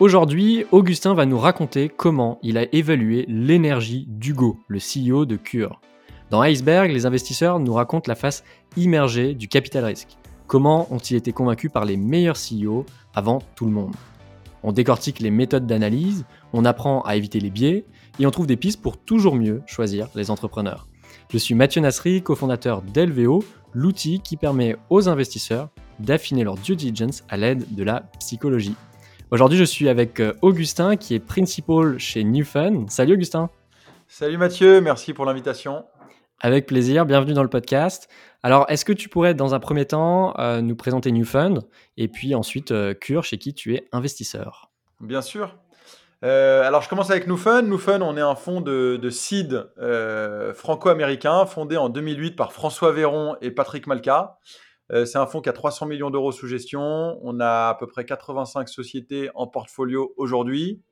Aujourd'hui, Augustin va nous raconter comment il a évalué l'énergie d'Hugo, le CEO de Cure. Dans Iceberg, les investisseurs nous racontent la face immergée du capital risque. Comment ont-ils été convaincus par les meilleurs CEO avant tout le monde? On décortique les méthodes d'analyse, on apprend à éviter les biais et on trouve des pistes pour toujours mieux choisir les entrepreneurs. Je suis Mathieu Nasri, cofondateur d'Elveo, l'outil qui permet aux investisseurs d'affiner leur due diligence à l'aide de la psychologie. Aujourd'hui, je suis avec euh, Augustin qui est principal chez Newfun. Salut Augustin. Salut Mathieu, merci pour l'invitation. Avec plaisir, bienvenue dans le podcast. Alors, est-ce que tu pourrais, dans un premier temps, euh, nous présenter Newfund et puis ensuite euh, Cure, chez qui tu es investisseur? Bien sûr. alors, je commence avec Newfund. Newfund, on est un fonds de, de seed franco-américain fondé en 2008 par François Véron et Patrick Malka. Euh, c'est un fonds qui a 300 millions d'euros sous gestion. On a à peu près 85 sociétés en portfolio aujourd'hui.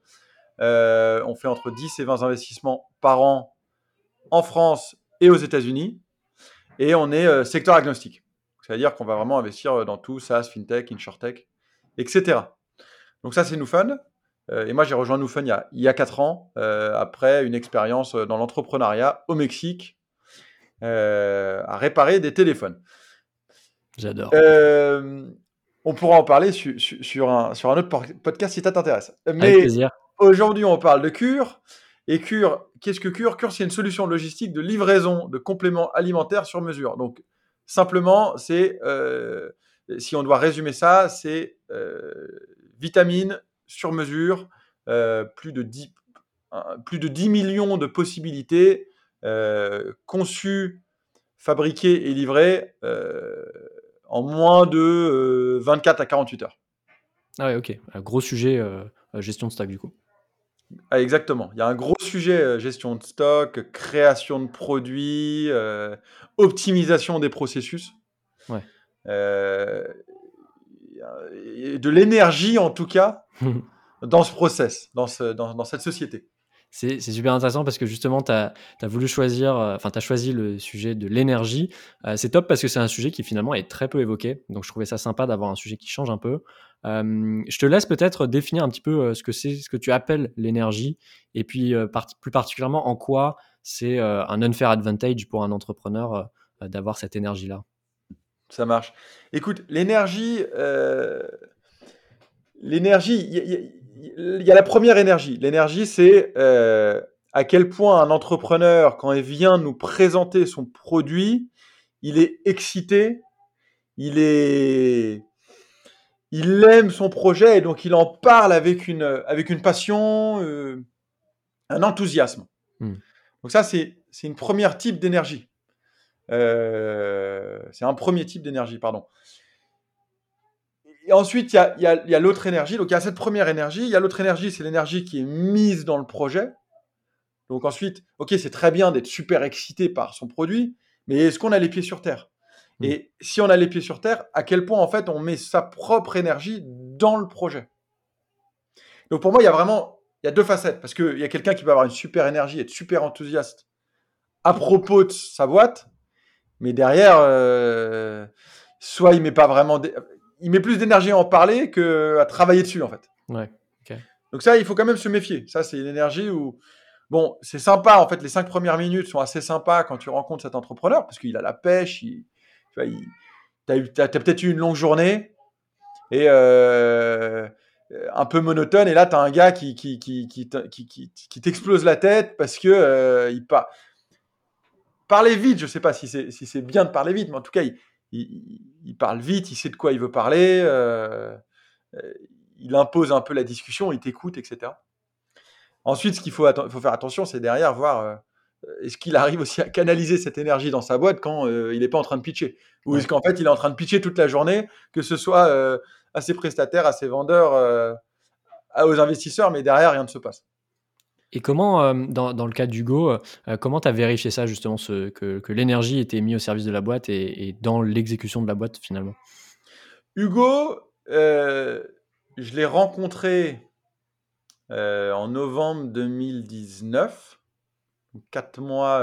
Euh, on fait entre 10 et 20 investissements par an en France et aux États-Unis. Et on est euh, secteur agnostique. C'est-à-dire qu'on va vraiment investir dans tout, SaaS, FinTech, InsurTech, etc. Donc ça, c'est NewFund. et moi, j'ai rejoint a, il y a 4 ans, après une expérience dans l'entrepreneuriat au Mexique, à réparer des téléphones. J'adore. Euh, on pourra en parler sur, un, sur un autre podcast si ça t'intéresse. Mais aujourd'hui, on parle de Cure. Et Cure, qu'est-ce que Cure? Cure, c'est une solution logistique de livraison de compléments alimentaires sur mesure. Donc, simplement, c'est, euh, si on doit résumer ça, c'est euh, vitamines sur mesure, plus, de 10, plus de 10 millions de possibilités conçues, fabriquées et livrées en moins de 24 euh, à 48 heures. Ah ouais, ok. Un gros sujet euh, euh, gestion de stock du coup. Ah, exactement. Il y a un gros sujet gestion de stock, création de produits, optimisation des processus. Ouais. de l'énergie en tout cas dans ce process, dans, ce, dans cette société. C'est super intéressant parce que justement, tu as, voulu choisir, euh, enfin, tu as choisi le sujet de l'énergie. Euh, c'est top parce que c'est un sujet qui finalement est très peu évoqué. Donc, je trouvais ça sympa d'avoir un sujet qui change un peu. Euh, je te laisse peut-être définir un petit peu ce que c'est, ce que tu appelles l'énergie et puis plus particulièrement en quoi c'est un unfair advantage pour un entrepreneur d'avoir cette énergie-là. Ça marche. Écoute, l'énergie, l'énergie, il y a la première énergie. L'énergie, c'est euh, à quel point un entrepreneur, quand il vient nous présenter son produit, il est excité, il est, il aime son projet et donc il en parle avec une, avec une passion, euh, un enthousiasme. Hmm. Donc ça, c'est, c'est une première type d'énergie. Euh, c'est un premier type d'énergie, pardon. Et ensuite, il y a, l'autre énergie. Donc, il y a cette première énergie. Il y a l'autre énergie, c'est l'énergie qui est mise dans le projet. Donc, ensuite, OK, c'est très bien d'être super excité par son produit, mais est-ce qu'on a les pieds sur terre? Hmm. Et si on a les pieds sur terre, à quel point, en fait, on met sa propre énergie dans le projet? Donc, pour moi, il y a vraiment il y a deux facettes. Parce qu'il y a quelqu'un qui peut avoir une super énergie, être super enthousiaste à propos de sa boîte, mais derrière, euh, soit il met pas vraiment il met plus d'énergie à en parler qu'à travailler dessus, en fait. Ouais. Donc ça, il faut quand même se méfier. Ça, c'est une énergie où, bon, c'est sympa, en fait, les cinq premières minutes sont assez sympas quand tu rencontres cet entrepreneur, parce qu'il a la pêche, il, tu vois, as, peut-être eu une longue journée, et euh, un peu monotone, et là, tu as un gars qui, qui, qui, qui, t'explose la tête parce que euh, il pas Parler vite, je sais pas si c'est si bien de parler vite, mais en tout cas, il, il, parle vite, il sait de quoi il veut parler, euh, euh, il impose un peu la discussion, il t'écoute, etc. Ensuite, ce qu'il faut, faut, faire attention, c'est derrière voir euh, est-ce qu'il arrive aussi à canaliser cette énergie dans sa boîte quand il n'est pas en train de pitcher? Ou est-ce qu'en fait, il est en train de pitcher toute la journée, que ce soit à ses prestataires, à ses vendeurs, aux investisseurs, mais derrière, rien ne se passe? Et comment, euh, dans, le cas d'Hugo, euh, comment tu as vérifié ça justement, ce, que, l'énergie était mise au service de la boîte et, dans l'exécution de la boîte finalement? Hugo, euh, je l'ai rencontré en novembre 2019, quatre mois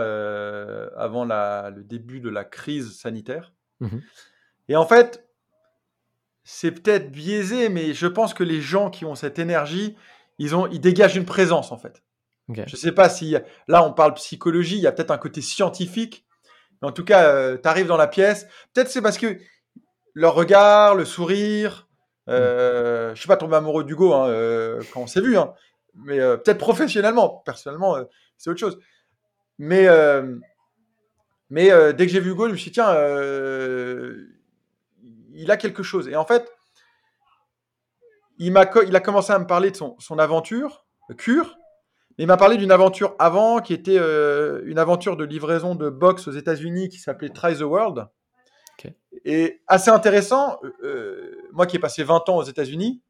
avant le début de la crise sanitaire. Mmh et en fait, c'est peut-être biaisé, mais je pense que les gens qui ont cette énergie, ils, ont, ils dégagent une présence en fait. Je ne sais pas si là on parle psychologie, il y a peut-être un côté scientifique, mais en tout cas, euh, tu arrives dans la pièce. Peut-être c'est parce que leur regard, le sourire, euh, je ne suis pas tombé amoureux d'Hugo hein, euh, quand on s'est vu, hein, mais peut-être professionnellement. Personnellement, c'est autre chose. Mais, mais dès que j'ai vu Hugo, je me suis dit, tiens, il a quelque chose. Et en fait, il, a, il a commencé à me parler de son, son aventure, cure, mais il m'a parlé d'une aventure avant qui était euh, une aventure de livraison de box aux États-Unis qui s'appelait Try the World. Et assez intéressant, euh, euh, moi qui ai passé 20 ans aux États-Unis,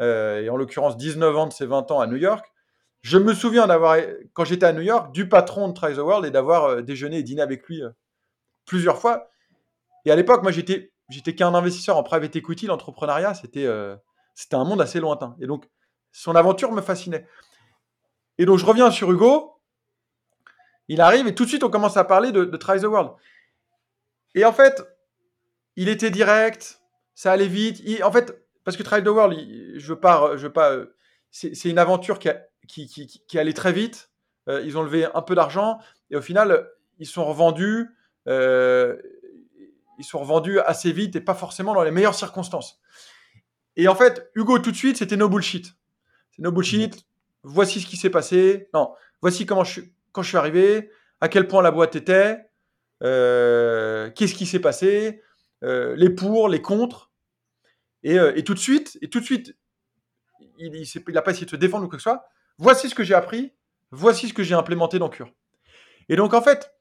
et en l'occurrence 19 ans de ces 20 ans à New York, je me souviens d'avoir, quand j'étais à New York, du patron de Try the World et d'avoir déjeuné et dîné avec lui plusieurs fois. Et à l'époque, moi j'étais j'étais qu'un investisseur en private equity, l'entrepreneuriat, c'était c'était un monde assez lointain. Et donc, son aventure me fascinait. Et donc, je reviens sur Hugo. Il arrive et tout de suite, on commence à parler de, Try the World. Et en fait, il était direct, ça allait vite. en fait, parce que Try the World, je veux je veux pas, euh, c'est une aventure qui, qui, allait très vite. Euh, ils ont levé un peu d'argent et au final, ils sont revendus ils sont revendus assez vite et pas forcément dans les meilleures circonstances. Et en fait, Hugo, tout de suite, c'était no bullshit. C'est no bullshit. Voici ce qui s'est passé. Non, voici comment je suis, quand je suis arrivé, à quel point la boîte était, euh, qu'est-ce qui s'est passé, euh, les pour, les contre. Euh, et, tout de suite, et tout de suite, il n'a pas essayé de se défendre ou quoi que ce soit. Voici ce que j'ai appris, voici ce que j'ai implémenté dans Cure. Et donc, en fait,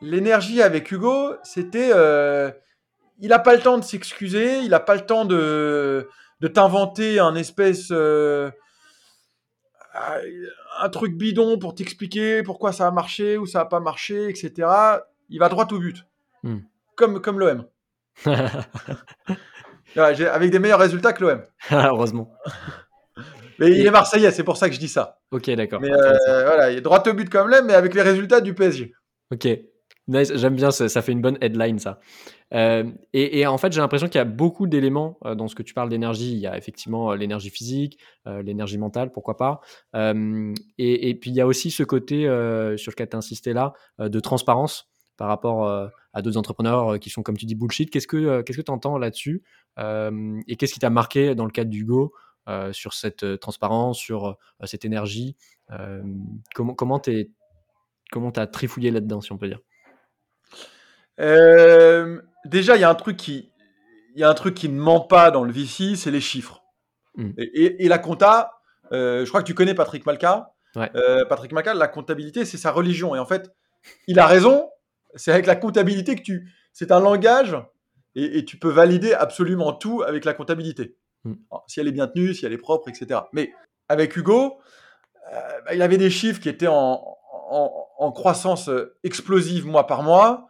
l'énergie avec Hugo, c'était. Il n'a pas le temps de s'excuser, il n'a pas le temps de, de t'inventer un espèce. Euh, un truc bidon pour t'expliquer pourquoi ça a marché ou ça n'a pas marché, etc. Il va droit au but. Hmm. Comme, comme l'OM. avec des meilleurs résultats que l'OM. Heureusement. Mais il est Marseillais, c'est pour ça que je dis ça. Ok, d'accord. Mais euh, voilà, il est droit au but comme l'OM, mais avec les résultats du PSG. Ok, Nice, j'aime bien, ça, fait une bonne headline ça. Euh, et, en fait, j'ai l'impression qu'il y a beaucoup d'éléments euh, dans ce que tu parles d'énergie. Il y a effectivement euh, l'énergie physique, l'énergie mentale, pourquoi pas. Et, puis il y a aussi ce côté sur lequel tu as insisté là, de transparence par rapport à d'autres entrepreneurs qui sont, comme tu dis, bullshit. Qu'est-ce que qu'est-ce que tu entends là-dessus Et qu'est-ce qui t'a marqué dans le cadre d'Hugo sur cette transparence, sur cette énergie comment tu comment as trifouillé là-dedans, si on peut dire? Euh, déjà, il y a un truc qui, il y a un truc qui ne ment pas dans le VC, c'est les chiffres. Hmm. Et, la compta, euh, je crois que tu connais Patrick Malka. Euh, Patrick Malka, la comptabilité, c'est sa religion. Et en fait, il a raison. C'est avec la comptabilité que tu, c'est un langage et, tu peux valider absolument tout avec la comptabilité. Hmm. si elle est bien tenue, si elle est propre, etc. Mais avec Hugo, bah, il avait des chiffres qui étaient en, en croissance explosive mois par mois.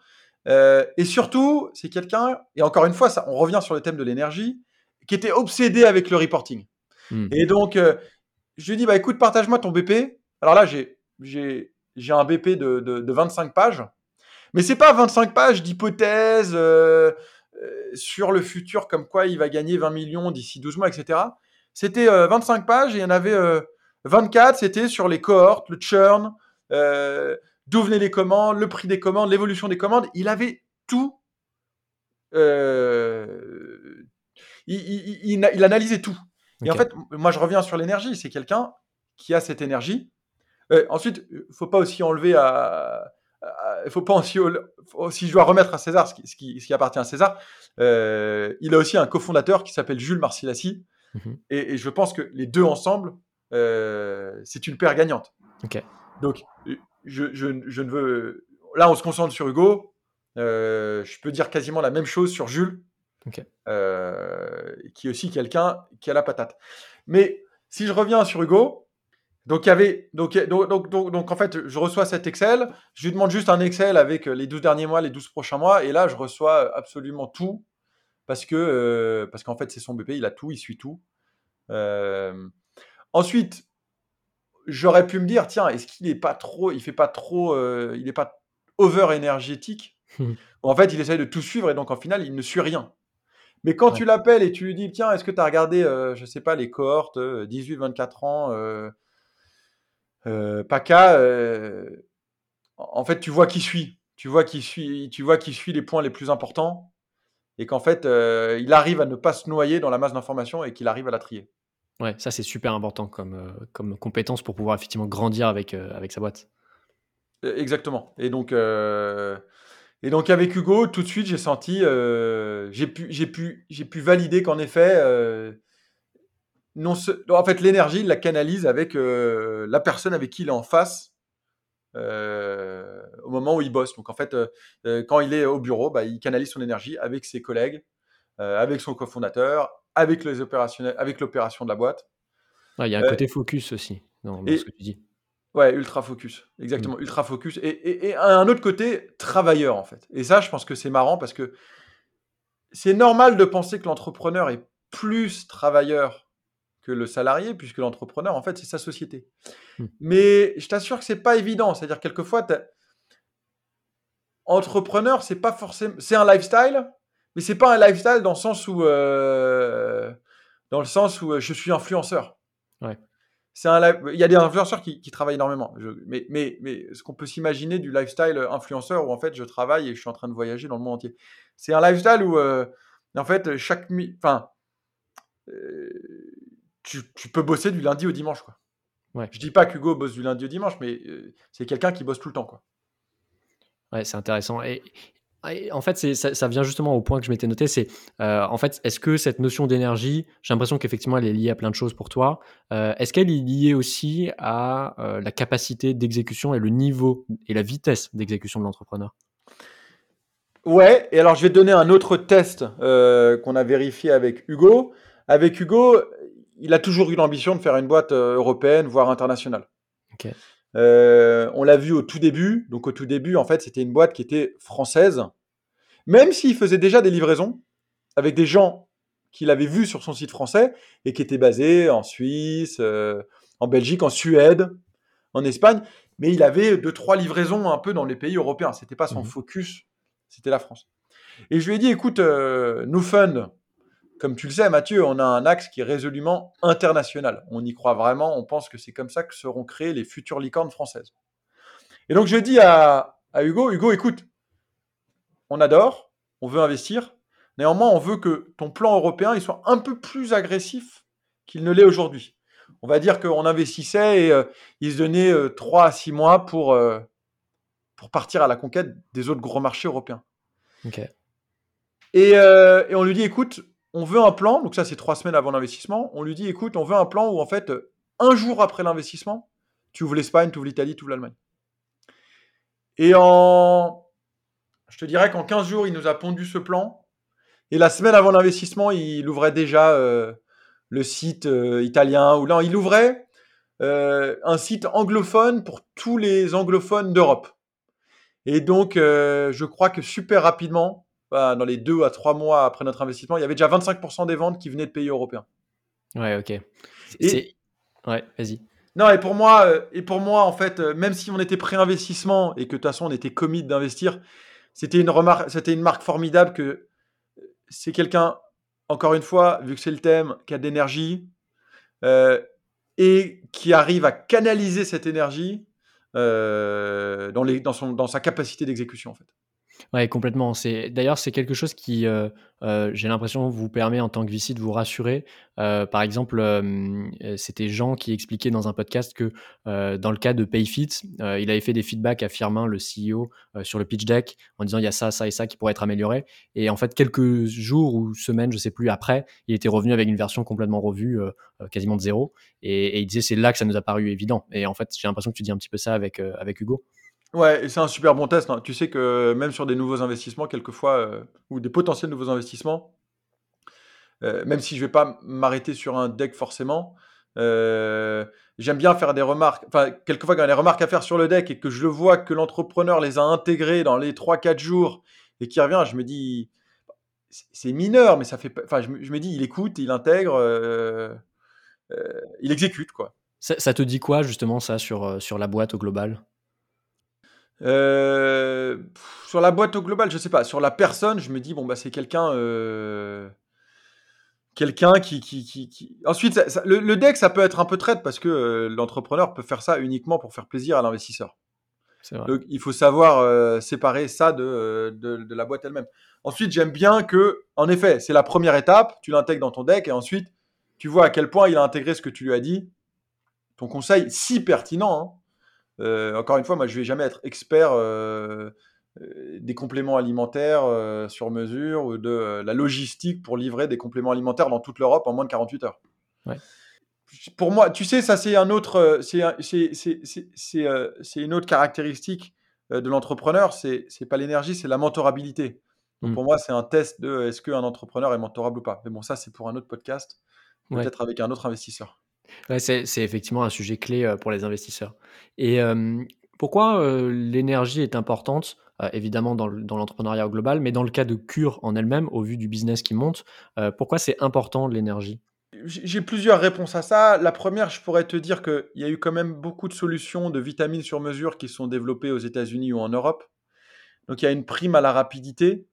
Euh, et surtout, c'est quelqu'un, et encore une fois, ça, on revient sur le thème de l'énergie, qui était obsédé avec le reporting. Hmm. Et donc, euh, je lui dis, bah, écoute, partage-moi ton BP. Alors là, j'ai, j'ai, j'ai un BP de, de, 25 pages, mais c'est pas 25 pages d'hypothèses euh, sur le futur, comme quoi il va gagner 20 millions d'ici 12 mois, etc. C'était 25 pages et il y en avait 24, c'était sur les cohortes, le churn, d'où venaient les commandes, le prix des commandes, l'évolution des commandes. Il avait tout. Euh, il, analysait tout. Et en fait, moi, je reviens sur l'énergie. C'est quelqu'un qui a cette énergie. Euh, ensuite, il faut pas aussi enlever à. Il faut pas aussi, si je dois remettre à César ce qui, ce qui, appartient à César, euh, il a aussi un cofondateur qui s'appelle Jules Marcilassi. Mhm. et, je pense que les deux ensemble, c'est une paire gagnante. Donc, je, ne veux. Là, on se concentre sur Hugo. Euh, je peux dire quasiment la même chose sur Jules, euh, qui est aussi quelqu'un qui a la patate. Mais si je reviens sur Hugo, donc, il y avait, donc, donc, donc, en fait, je reçois cet Excel, je lui demande juste un Excel avec les 12 derniers mois, les 12 prochains mois, et là, je reçois absolument tout, parce que euh, parce qu'en fait, c'est son BP, il a tout, il suit tout. ensuite, j'aurais pu me dire, tiens, est-ce qu'il est pas trop, il fait pas trop, euh, il n'est pas over énergétique? En fait, il essaye de tout suivre et donc en final, il ne suit rien. Mais quand tu l'appelles et tu lui dis, tiens, est-ce que tu as regardé, euh, je sais pas, les cohortes, 18-24 ans, euh, euh, PACA, euh, en fait, tu vois qui suit. Tu vois qui suit, tu vois qui suit les points les plus importants et qu'en fait, euh, il arrive à ne pas se noyer dans la masse d'informations et qu'il arrive à la trier. Ouais, ça c'est super important comme, euh, comme compétence pour pouvoir effectivement grandir avec, euh, avec sa boîte. Euh, Exactement. Et donc, et donc avec Hugo, tout de suite, j'ai senti, j'ai pu, pu, pu valider qu'en effet, non, en fait, l'énergie, il la canalise avec la personne avec qui il est en face au moment où il bosse. Donc en fait, quand il est au bureau, bah, il canalise son énergie avec ses collègues, avec son cofondateur, avec les opérationnels, avec l'opération de la boîte. Il y a un Euh, côté focus aussi dans, et ce que tu dis. Ouais, ultra focus. Exactement, ultra focus. Et, et, et un autre côté, travailleur, en fait. Et ça, je pense que c'est marrant parce que c'est normal de penser que l'entrepreneur est plus travailleur que le salarié, puisque l'entrepreneur, en fait, c'est sa société. Mm. Mais je t'assure que c'est pas évident. C'est-à-dire, quelquefois, entrepreneur, c'est pas forcément. C'est un lifestyle, mais c'est pas un lifestyle dans le sens où. euh, Dans le sens où euh, je suis influenceur. Ouais. C'est un, il y a des influenceurs qui, qui travaillent énormément. Je- mais, mais, mais ce qu'on peut s'imaginer du lifestyle influenceur où en fait je travaille et je suis en train de voyager dans le monde entier. C'est un lifestyle où euh, en fait chaque enfin euh, tu, tu peux bosser du lundi au dimanche quoi. Ouais. Je dis pas qu'Hugo bosse du lundi au dimanche, mais euh, c'est quelqu'un qui bosse tout le temps quoi. Ouais, c'est intéressant. Et en fait, ça, ça vient justement au point que je m'étais noté, c'est euh, en fait, est-ce que cette notion d'énergie, j'ai l'impression qu'effectivement, elle est liée à plein de choses pour toi. Euh, est-ce qu'elle est liée aussi à euh, la capacité d'exécution et le niveau et la vitesse d'exécution de l'entrepreneur? Ouais, et alors je vais te donner un autre test qu'on a vérifié avec Hugo. Avec Hugo, il a toujours eu l'ambition de faire une boîte européenne, voire internationale. Euh, on l'a vu au tout début. Donc au tout début, en fait, c'était une boîte qui était française, même s'il faisait déjà des livraisons avec des gens qu'il avait vus sur son site français et qui étaient basés en Suisse, euh, en Belgique, en Suède, en Espagne. Mais il avait deux trois livraisons un peu dans les pays européens. C'était pas son Mhm. focus, c'était la France. Et je lui ai dit, écoute, euh, nous fund, comme tu le sais, Mathieu, on a un axe qui est résolument international. On y croit vraiment. On pense que c'est comme ça que seront créées les futures licornes françaises. Et donc je dis à, à Hugo, Hugo, écoute, on adore, on veut investir. Néanmoins, on veut que ton plan européen il soit un peu plus agressif qu'il ne l'est aujourd'hui. On va dire qu'on investissait et euh, il se donnait 3 à 6 mois pour, euh, pour partir à la conquête des autres gros marchés européens. Ok. Et, euh, et on lui dit, écoute, on veut un plan, donc ça c'est trois semaines avant l'investissement, on lui dit, écoute, on veut un plan où en fait, un jour après l'investissement, tu ouvres l'Espagne, tu ouvres l'Italie, tu ouvres l'Allemagne. Et en, je te dirais qu'en 15 jours, il nous a pondu ce plan. Et la semaine avant l'investissement, il ouvrait déjà euh, le site euh, italien, ou là, il ouvrait euh, un site anglophone pour tous les anglophones d'Europe. Et donc, je crois que super rapidement, dans les deux à trois mois après notre investissement, il y avait déjà 25% des ventes qui venaient de pays européens. Ouais, ok. Et- Ouais, vas-y. Non, et pour moi, euh, et pour moi, en fait, euh, même si on était pré-investissement et que de toute façon on était commit d'investir, c'était une remarque, c'était une marque formidable que euh, c'est quelqu'un, encore une fois, vu que c'est le thème, qui a de l'énergie euh, et qui arrive à canaliser cette énergie euh, dans, les, dans, son, dans sa capacité d'exécution, en fait. Ouais, complètement. C'est d'ailleurs c'est quelque chose qui, euh, euh, j'ai l'impression, vous permet en tant que VC de vous rassurer. Euh, par exemple, c'était Jean qui expliquait dans un podcast que dans le cas de PayFit, il avait fait des feedbacks à Firmin, le CEO, sur le pitch deck, en disant il y a ça, ça et ça qui pourrait être amélioré. Et en fait, quelques jours ou semaines, je sais plus après, il était revenu avec une version complètement revue, quasiment de zéro. Et, il disait c'est là que ça nous a paru évident. Et en fait, j'ai l'impression que tu dis un petit peu ça avec avec Hugo. Ouais, et c'est un super bon test. hein. Tu sais que même sur des nouveaux investissements, quelquefois, euh, ou des potentiels nouveaux investissements, euh, même si je vais pas m'arrêter sur un deck forcément, euh, j'aime bien faire des remarques. Enfin, quelquefois, quand il y a des remarques à faire sur le deck et que je le vois que l'entrepreneur les a intégrées dans les 3-4 jours et qui revient, je me dis, c'est- mineur, mais ça fait. pas- Enfin, je me, dis, il écoute, il intègre, il exécute, quoi. Ça, te dit quoi justement ça sur, sur la boîte au global? Euh, sur la boîte au global, je sais pas. Sur la personne, je me dis, bon, bah, c'est quelqu'un. euh, quelqu'un qui, qui, qui, Ensuite, le, deck, ça peut être un peu traite parce que euh, l'entrepreneur peut faire ça uniquement pour faire plaisir à l'investisseur. Donc, il faut savoir séparer ça de, de, la boîte elle-même. Ensuite, j'aime bien que, en effet, c'est la première étape, tu l'intègres dans ton deck et ensuite, tu vois à quel point il a intégré ce que tu lui as dit. Ton conseil, si pertinent. Hein. Encore une fois, moi, je vais jamais être expert euh, des compléments alimentaires euh, sur mesure ou de euh, la logistique pour livrer des compléments alimentaires dans toute l'Europe en moins de 48 heures. Pour moi, tu sais, ça c'est un autre, c'est une autre caractéristique de l'entrepreneur. C'est c'est pas l'énergie, c'est la mentorabilité. Donc mmh. pour moi, c'est un test de est-ce qu'un entrepreneur est mentorable ou pas? Mais bon, ça c'est pour un autre podcast, peut-être avec un autre investisseur. C'est effectivement un sujet clé pour les investisseurs. Et pourquoi l'énergie est importante évidemment dans l'entrepreneuriat global, mais dans le cas de Cure en elle-même, au vu du business qui monte, pourquoi c'est important l'énergie? J'ai plusieurs réponses à ça. La première, je pourrais te dire qu'il y a eu quand même beaucoup de solutions de vitamines sur mesure qui sont développées aux États-Unis ou en Europe. Donc il y a une prime à la rapidité.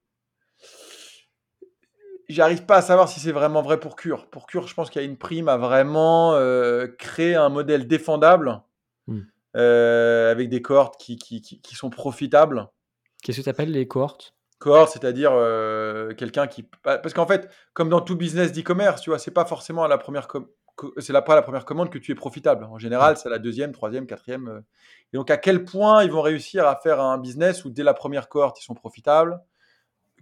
J'arrive pas à savoir si c'est vraiment vrai pour Cure. Pour Cure, je pense qu'il y a une prime à vraiment euh, créer un modèle défendable hmm. avec des cohortes qui, qui, qui sont profitables. Qu'est-ce que tu appelles les cohortes? Cohorte, c'est-à-dire euh, quelqu'un qui. Parce qu'en fait, comme dans tout business d'e-commerce, tu vois, c'est pas forcément à la première. C'est pas la première commande que tu es profitable. En général, c'est la deuxième, troisième, quatrième. Euh. Et donc, à quel point ils vont réussir à faire un business où dès la première cohorte, ils sont profitables?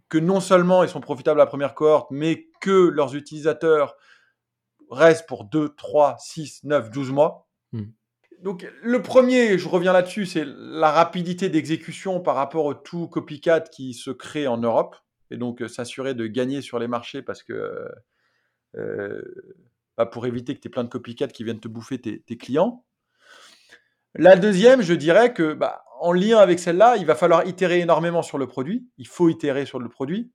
Que non seulement ils sont profitables à la première cohorte, mais que leurs utilisateurs restent pour 2, 3, 6, 9, 12 mois. Hmm. Donc le premier, je reviens là-dessus, c'est la rapidité d'exécution par rapport au tout copycat qui se crée en Europe. Et donc euh, s'assurer de gagner sur les marchés parce que euh, bah, pour éviter que tu aies plein de copycats qui viennent te bouffer tes, clients. La deuxième, je dirais que bah, en lien avec celle-là, il va falloir itérer énormément sur le produit. Il faut itérer sur le produit.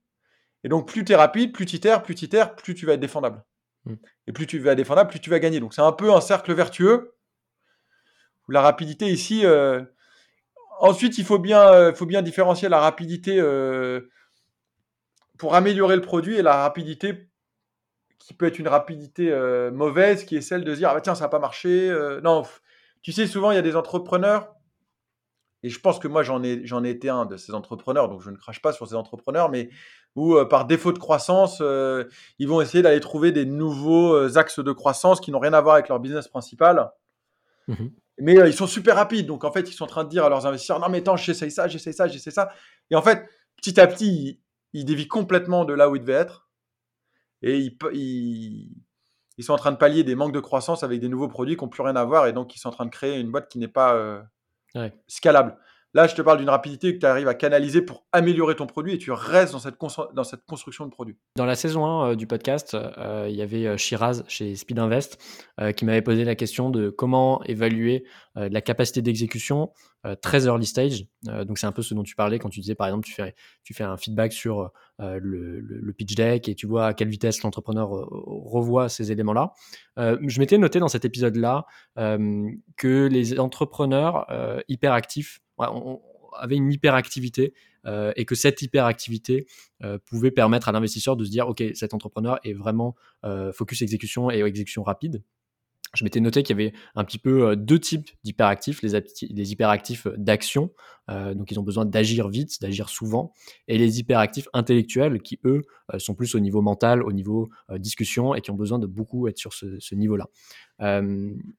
Et donc plus tu es rapide, plus tu itères, plus tu itères, plus tu vas être défendable. Mmh. Et plus tu vas être défendable, plus tu vas gagner. Donc c'est un peu un cercle vertueux la rapidité ici. Euh, ensuite, il faut bien, euh, faut bien différencier la rapidité euh, pour améliorer le produit et la rapidité qui peut être une rapidité mauvaise, qui est celle de dire ah bah tiens ça n'a pas marché. non, tu sais souvent il y a des entrepreneurs et je pense que moi j'en ai j'en été un de ces entrepreneurs, donc je ne crache pas sur ces entrepreneurs, mais où par défaut de croissance, ils vont essayer d'aller trouver des nouveaux axes de croissance qui n'ont rien à voir avec leur business principal. Mmh mais euh, ils sont super rapides. Donc, en fait, ils sont en train de dire à leurs investisseurs Non, mais attends, j'essaye ça, j'essaye ça, j'essaye ça. Et en fait, petit à petit, ils, dévient complètement de là où ils devaient être. Et ils, ils, sont en train de pallier des manques de croissance avec des nouveaux produits qui n'ont plus rien à voir. Et donc, ils sont en train de créer une boîte qui n'est pas scalable. Là, je te parle d'une rapidité que tu arrives à canaliser pour améliorer ton produit et tu restes dans cette, dans cette construction de produit. Dans la saison 1 euh, du podcast, euh, il y avait euh, Shiraz chez Speed Invest qui m'avait posé la question de comment évaluer la capacité d'exécution très early stage. donc, c'est un peu ce dont tu parlais quand tu disais, par exemple, tu fais, tu fais un feedback sur le, le, pitch deck et tu vois à quelle vitesse l'entrepreneur revoit ces éléments-là. je m'étais noté dans cet épisode-là que les entrepreneurs hyper actifs on, avait une hyperactivité euh, et que cette hyperactivité euh, pouvait permettre à l'investisseur de se dire ok cet entrepreneur est vraiment euh, focus exécution et exécution rapide je m'étais noté qu'il y avait un petit peu euh, deux types d'hyperactifs, les, hyperactifs d'action, euh, donc ils ont besoin d'agir vite, d'agir souvent, et les hyperactifs intellectuels qui, eux, euh, sont plus au niveau mental, au niveau discussion, et qui ont besoin de beaucoup être sur ce, niveau-là.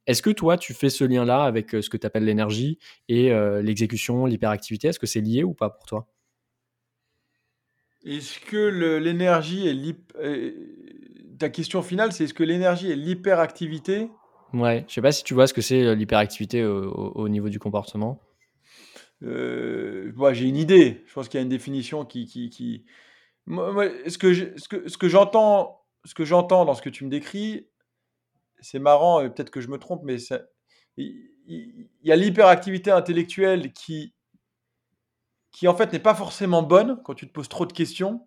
Est-ce que toi, tu fais ce lien-là avec ce que tu appelles l'énergie et l'exécution, l'hyperactivité? Est-ce que c'est lié ou pas pour toi? Est-ce que l'énergie est ta question finale, c'est est-ce que l'énergie est l'hyperactivité Ouais, je sais pas si tu vois ce que c'est euh, l'hyperactivité au, niveau du comportement. Euh, j'ai une idée. Je pense qu'il y a une définition qui. qui, qui... ce que ce que, ce j'entends, ce que j'entends dans ce que tu me décris, c'est marrant. Peut-être que je me trompe, mais il, y a l'hyperactivité intellectuelle qui, qui en fait n'est pas forcément bonne quand tu te poses trop de questions.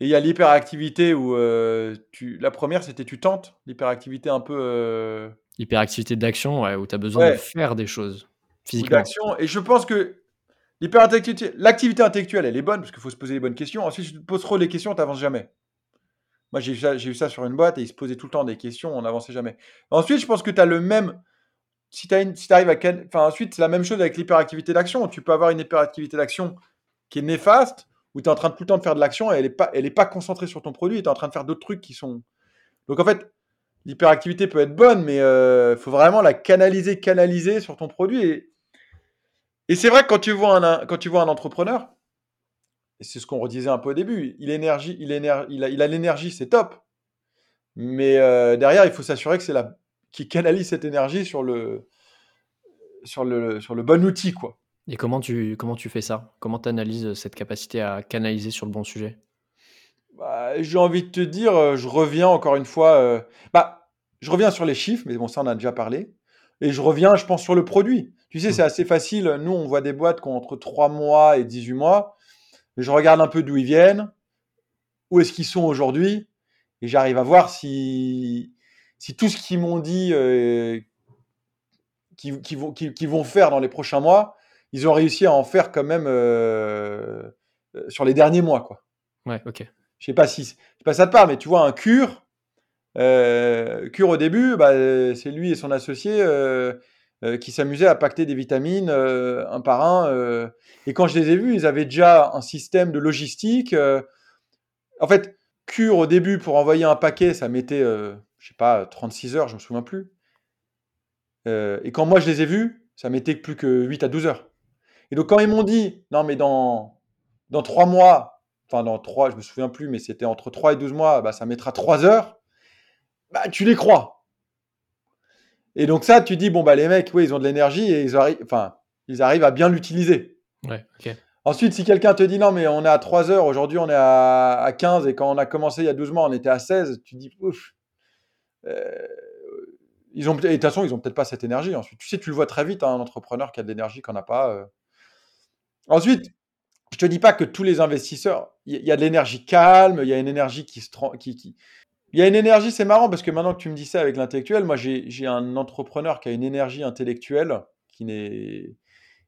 Et il y a l'hyperactivité où euh, tu... la première, c'était tu tentes. L'hyperactivité un peu. Euh, Hyperactivité d'action, ouais, où tu as besoin de faire des choses physiquement. D'action. Et je pense que l'hyperactivité, l'activité intellectuelle, elle est bonne parce qu'il faut se poser les bonnes questions. Ensuite, si tu te poses trop les questions, tu n'avances jamais. Moi, j'ai eu, ça- j'ai eu ça sur une boîte et ils se posaient tout le temps des questions, on n'avançait jamais. Ensuite, je pense que tu as le même. Si tu si arrives à. Enfin, ensuite, c'est la même chose avec l'hyperactivité d'action. Tu peux avoir une hyperactivité d'action qui est néfaste, où tu es en train de tout le temps de faire de l'action et elle n'est pas, elle est pas concentrée sur ton produit tu es en train de faire d'autres trucs qui sont. Donc, en fait, l'hyperactivité peut être bonne, mais il faut vraiment la canaliser, canaliser sur ton produit. Et, c'est vrai que quand tu vois un, quand tu vois un entrepreneur, et c'est ce qu'on redisait un peu au début, il, énergie, il, il a il a l'énergie, c'est top. Mais euh, derrière, il faut s'assurer que c'est la qui canalise cette énergie sur le, sur le, sur le bon outil, quoi. Et comment tu, comment tu fais ça? Comment tu analyses cette capacité à canaliser sur le bon sujet? Bah, j'ai envie de te dire, euh, je reviens encore une fois. euh, bah, je reviens sur les chiffres, mais bon, ça, on a déjà parlé. Et je reviens, je pense, sur le produit. Tu sais, c'est assez facile. Nous, on voit des boîtes qui ont entre 3 mois et 18 mois. Je regarde un peu d'où ils viennent, où est-ce qu'ils sont aujourd'hui, et j'arrive à voir si, si tout ce qu'ils m'ont dit euh, qu'ils qu'ils vont, qu'ils vont faire dans les prochains mois, ils ont réussi à en faire quand même euh, euh, sur les derniers mois, quoi. Ouais, ok. Je sais pas si, je sais pas ça te parle, mais tu vois un cure, euh, cure au début, bah, c'est lui et son associé euh, qui s'amusaient à pacter des vitamines un par un. et quand je les ai vus, ils avaient déjà un système de logistique. en fait, cure au début pour envoyer un paquet, ça mettait, je sais pas, 36 heures, je me souviens plus. Et quand moi je les ai vus, ça mettait plus que 8 à 12 heures. Et donc quand ils m'ont dit, non mais dans, dans 3 mois, enfin dans 3, je me souviens plus, mais c'était entre 3 et 12 mois, bah, ça mettra 3 heures, bah tu les crois. Et donc ça, tu dis, bon bah les mecs, oui, ils ont de l'énergie et ils arrivent, enfin, ils arrivent à bien l'utiliser. Ouais, ok. Ensuite, si quelqu'un te dit, non mais on est à 3 heures, aujourd'hui on est à, à 15 et quand on a commencé il y a 12 mois, on était à 16, tu dis, ouf. Euh, ils ont, et de toute façon, ils ont peut-être pas cette énergie. Ensuite, tu sais, tu le vois très vite, hein, un entrepreneur qui a de l'énergie, qu'on n'a pas. euh. Ensuite, je te dis pas que tous les investisseurs, il y, a de l'énergie calme, il y a une énergie qui se, qui, qui- il y a une énergie, c'est marrant parce que maintenant que tu me dis ça avec l'intellectuel, moi j'ai un entrepreneur qui a une énergie intellectuelle qui n'est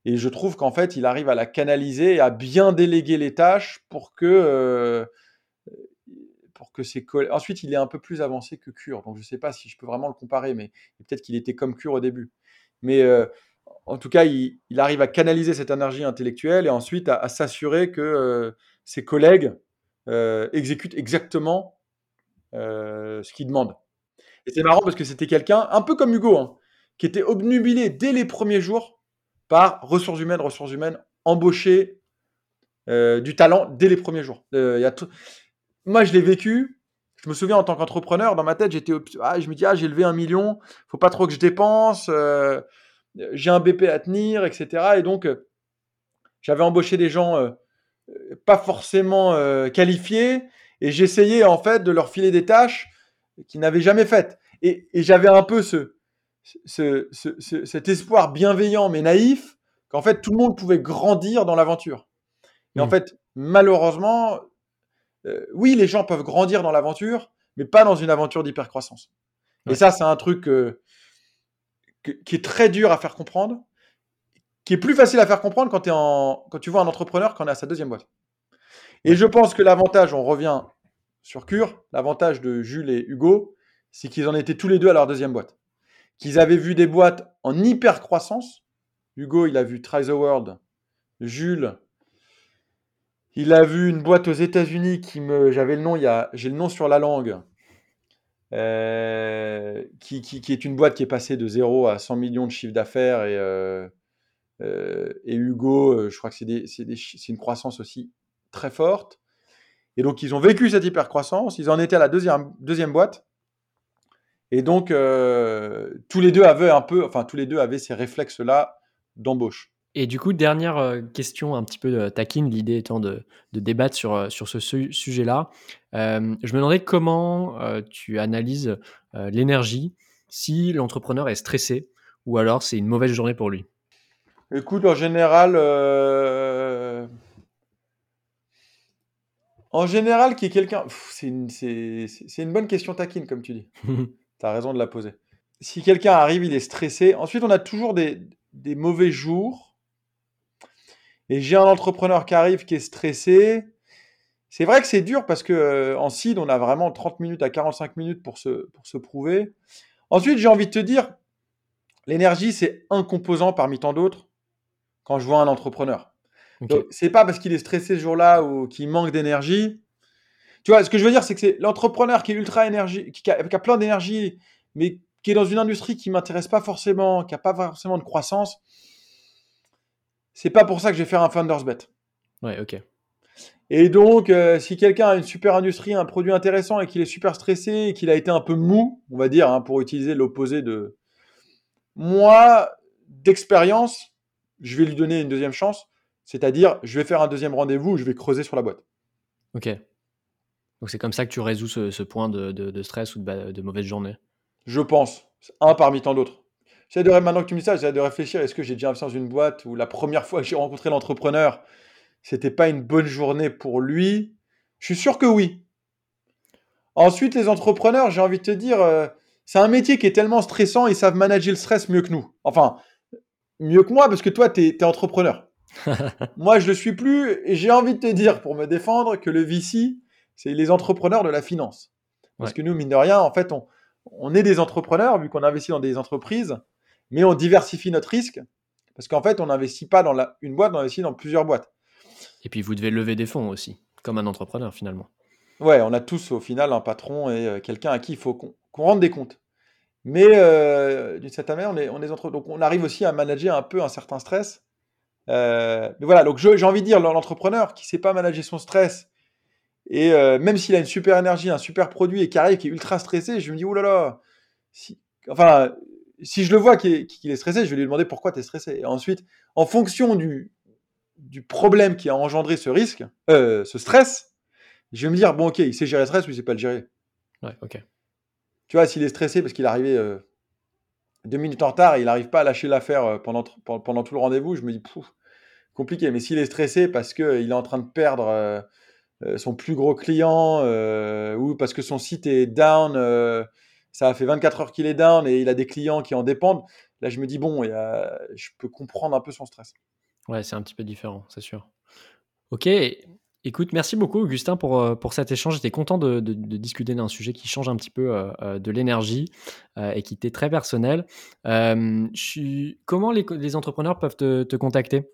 et je trouve qu'en fait il arrive à la canaliser et à bien déléguer les tâches pour que euh, pour que ses collègues. Ensuite, il est un peu plus avancé que Cure, donc je sais pas si je peux vraiment le comparer, mais peut-être qu'il était comme Cure au début. Mais euh, en tout cas, il, arrive à canaliser cette énergie intellectuelle et ensuite à, s'assurer que euh, ses collègues euh, exécutent exactement euh, ce qu'il demande. Et c'est marrant parce que c'était quelqu'un, un peu comme Hugo, hein, qui était obnubilé dès les premiers jours par ressources humaines, ressources humaines, embaucher du talent dès les premiers jours. Moi, je l'ai vécu. Je me souviens en tant qu'entrepreneur, dans ma tête, j'étais, ah, je me dis, ah, j'ai levé un million, faut pas trop que je dépense, j'ai un BP à tenir, etc. Et donc, euh, j'avais embauché des gens euh, euh, pas forcément euh, qualifiés et j'essayais en fait de leur filer des tâches qu'ils n'avaient jamais faites. Et, et j'avais un peu ce, ce- ce- ce- cet espoir bienveillant mais naïf qu'en fait tout le monde pouvait grandir dans l'aventure. Et en Mm. fait, malheureusement, euh, oui, les gens peuvent grandir dans l'aventure, mais pas dans une aventure d'hypercroissance. Ouais. Et ça, c'est un truc euh, que- qui est très dur à faire comprendre, qui est plus facile à faire comprendre quand, es en, quand tu vois un entrepreneur quand on est à sa deuxième boîte. Et je pense que l'avantage, on revient sur Cure, l'avantage de Jules et Hugo, c'est qu'ils en étaient tous les deux à leur deuxième boîte. Qu'ils avaient vu des boîtes en hyper croissance. Hugo, il a vu Try the World. Jules, il a vu une boîte aux États-Unis qui me. J'avais le nom, il y a, j'ai le nom sur la langue. Euh, qui, est une boîte qui est passée de 0 à 100 millions de chiffre d'affaires. Et, euh, euh, Hugo, je crois que c'est une croissance aussi très forte. Et donc, ils ont vécu cette hypercroissance. Ils en étaient à la deuxième, boîte. Et donc, tous les deux avaient un peu, enfin, tous les deux avaient ces réflexes-là d'embauche. Et du coup, dernière euh, question un petit peu euh, taquine, l'idée étant de, de débattre sur, euh, sur ce su- sujet-là. Euh, je me demandais comment euh, tu analyses euh, l'énergie si l'entrepreneur est stressé ou alors c'est une mauvaise journée pour lui? Écoute, en général, en général, qui est quelqu'un, c'est une, une bonne question taquine, comme tu dis. Tu as raison de la poser. Si quelqu'un arrive, il est stressé. Ensuite, on a toujours des, des mauvais jours. Et j'ai un entrepreneur qui arrive qui est stressé. c'est vrai que c'est dur parce que euh, en seed, on a vraiment 30 minutes à 45 minutes pour se, pour se prouver. Ensuite, j'ai envie de te dire, l'énergie, c'est un composant parmi tant d'autres quand je vois un entrepreneur. Ok. C'est pas parce qu'il est stressé ce jour-là ou qu'il manque d'énergie. Tu vois, ce que je veux dire, c'est que c'est l'entrepreneur qui est ultra énergie, qui a, qui a plein d'énergie, mais qui est dans une industrie qui m'intéresse pas forcément, qui a pas forcément de croissance. C'est pas pour ça que je vais faire un founder's bet. Ouais, ok. Et donc, euh, si quelqu'un a une super industrie, un produit intéressant et qu'il est super stressé et qu'il a été un peu mou, on va dire, hein, pour utiliser l'opposé de. Moi, d'expérience, je vais lui donner une deuxième chance. C'est-à-dire, je vais faire un deuxième rendez-vous, je vais creuser sur la boîte. Ok. Donc c'est comme ça que tu résous ce, ce point de, de- de stress ou de, de mauvaise journée? Je pense. Un parmi tant d'autres. De, maintenant que tu me dis ça, j'essaie de réfléchir. Est-ce que j'ai déjà investi dans une boîte où la première fois que j'ai rencontré l'entrepreneur, c'était pas une bonne journée pour lui? Je suis sûr que oui. Ensuite, les entrepreneurs, j'ai envie de te dire, euh, c'est un métier qui est tellement stressant, ils savent manager le stress mieux que nous. Enfin, mieux que moi, parce que toi, tu es, entrepreneur. moi, je le suis plus, et j'ai envie de te dire, pour me défendre, que le VC, c'est les entrepreneurs de la finance. Parce Ouais. que nous, mine de rien, en fait, on, on est des entrepreneurs, vu qu'on investit dans des entreprises, mais on diversifie notre risque. Parce qu'en fait, on n'investit pas dans la, une boîte, on investit dans plusieurs boîtes. Et puis vous devez lever des fonds aussi, comme un entrepreneur finalement. Ouais, on a tous au final un patron et euh, quelqu'un à qui il faut qu'on rende des comptes. Mais euh, d'une certaine manière, on est, on est entre... donc on arrive aussi à manager un peu un certain stress. Euh, mais voilà, donc j'ai envie de dire, l'entrepreneur qui sait pas manager son stress, et même s'il a une super énergie, un super produit et qui arrive, qui est ultra stressé, je me dis, oh là là, si... enfin, si je le vois qu'il est, qu'il est stressé, je vais lui demander pourquoi tu es stressé. Et ensuite, en fonction du, du problème qui a engendré ce risque, euh, ce stress, je vais me dire, bon, ok, il sait gérer le stress ou il sait pas le gérer. Ouais, ok. Tu vois, s'il est stressé parce qu'il est arrivé euh, deux minutes en retard et il n'arrive pas à lâcher l'affaire euh, pendant, pendant, tout le rendez-vous, je me dis, pouf, compliqué. Mais s'il est stressé parce qu'il est en train de perdre euh, son plus gros client ou parce que son site est down, ça a fait 24 heures qu'il est down et il a des clients qui en dépendent, là, je me dis, bon, je peux comprendre un peu son stress. Ouais, c'est un petit peu différent, c'est sûr. Ok, écoute, merci beaucoup Augustin pour, euh, pour cet échange. J'étais content de, de- de discuter d'un sujet qui change un petit peu euh, euh, de l'énergie euh, et qui était très personnel. Je suis- Comment les, les entrepreneurs peuvent te, te contacter?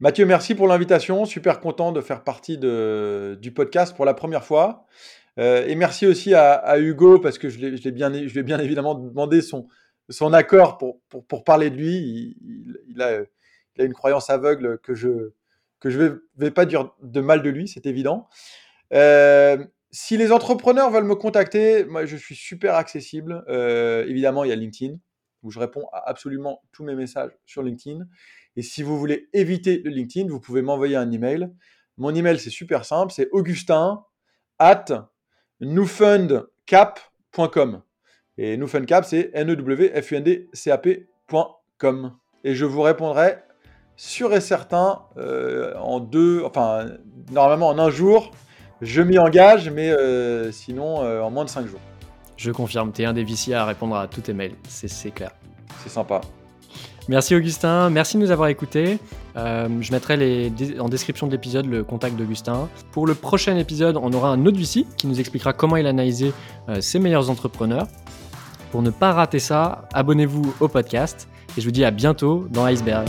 Mathieu, merci pour l'invitation. Super content de faire partie de- du podcast pour la première fois. Euh, et merci aussi à, Hugo parce que je l'ai bien, bien évidemment demandé son, son accord pour, pour, pour parler de lui. Il a, il a une croyance aveugle que je que je vais, vais pas dire de mal de lui, c'est évident. Euh, si les entrepreneurs veulent me contacter, moi je suis super accessible. Euh, évidemment, il y a LinkedIn où je réponds à absolument tous mes messages sur LinkedIn. Et si vous voulez éviter le LinkedIn, vous pouvez m'envoyer un email. Mon email, c'est super simple, c'est augustin at newfundcap.com. Et newfundcap, c'est n e w f u n d c a p.com. Et je vous répondrai sûr et certain euh, en deux, enfin normalement en un jour. Je m'y engage, mais euh, sinon euh, en moins de cinq jours. Je confirme, tu es un des VC à répondre à tous tes mails, c'est c'est clair. C'est sympa. Merci Augustin, merci de nous avoir écoutés. Euh, je mettrai en description de l'épisode le contact d'Augustin. Pour le prochain épisode, on aura un autre VC qui nous expliquera comment il a analysé euh, ses meilleurs entrepreneurs. Pour ne pas rater ça, abonnez-vous au podcast et je vous dis à bientôt dans Iceberg.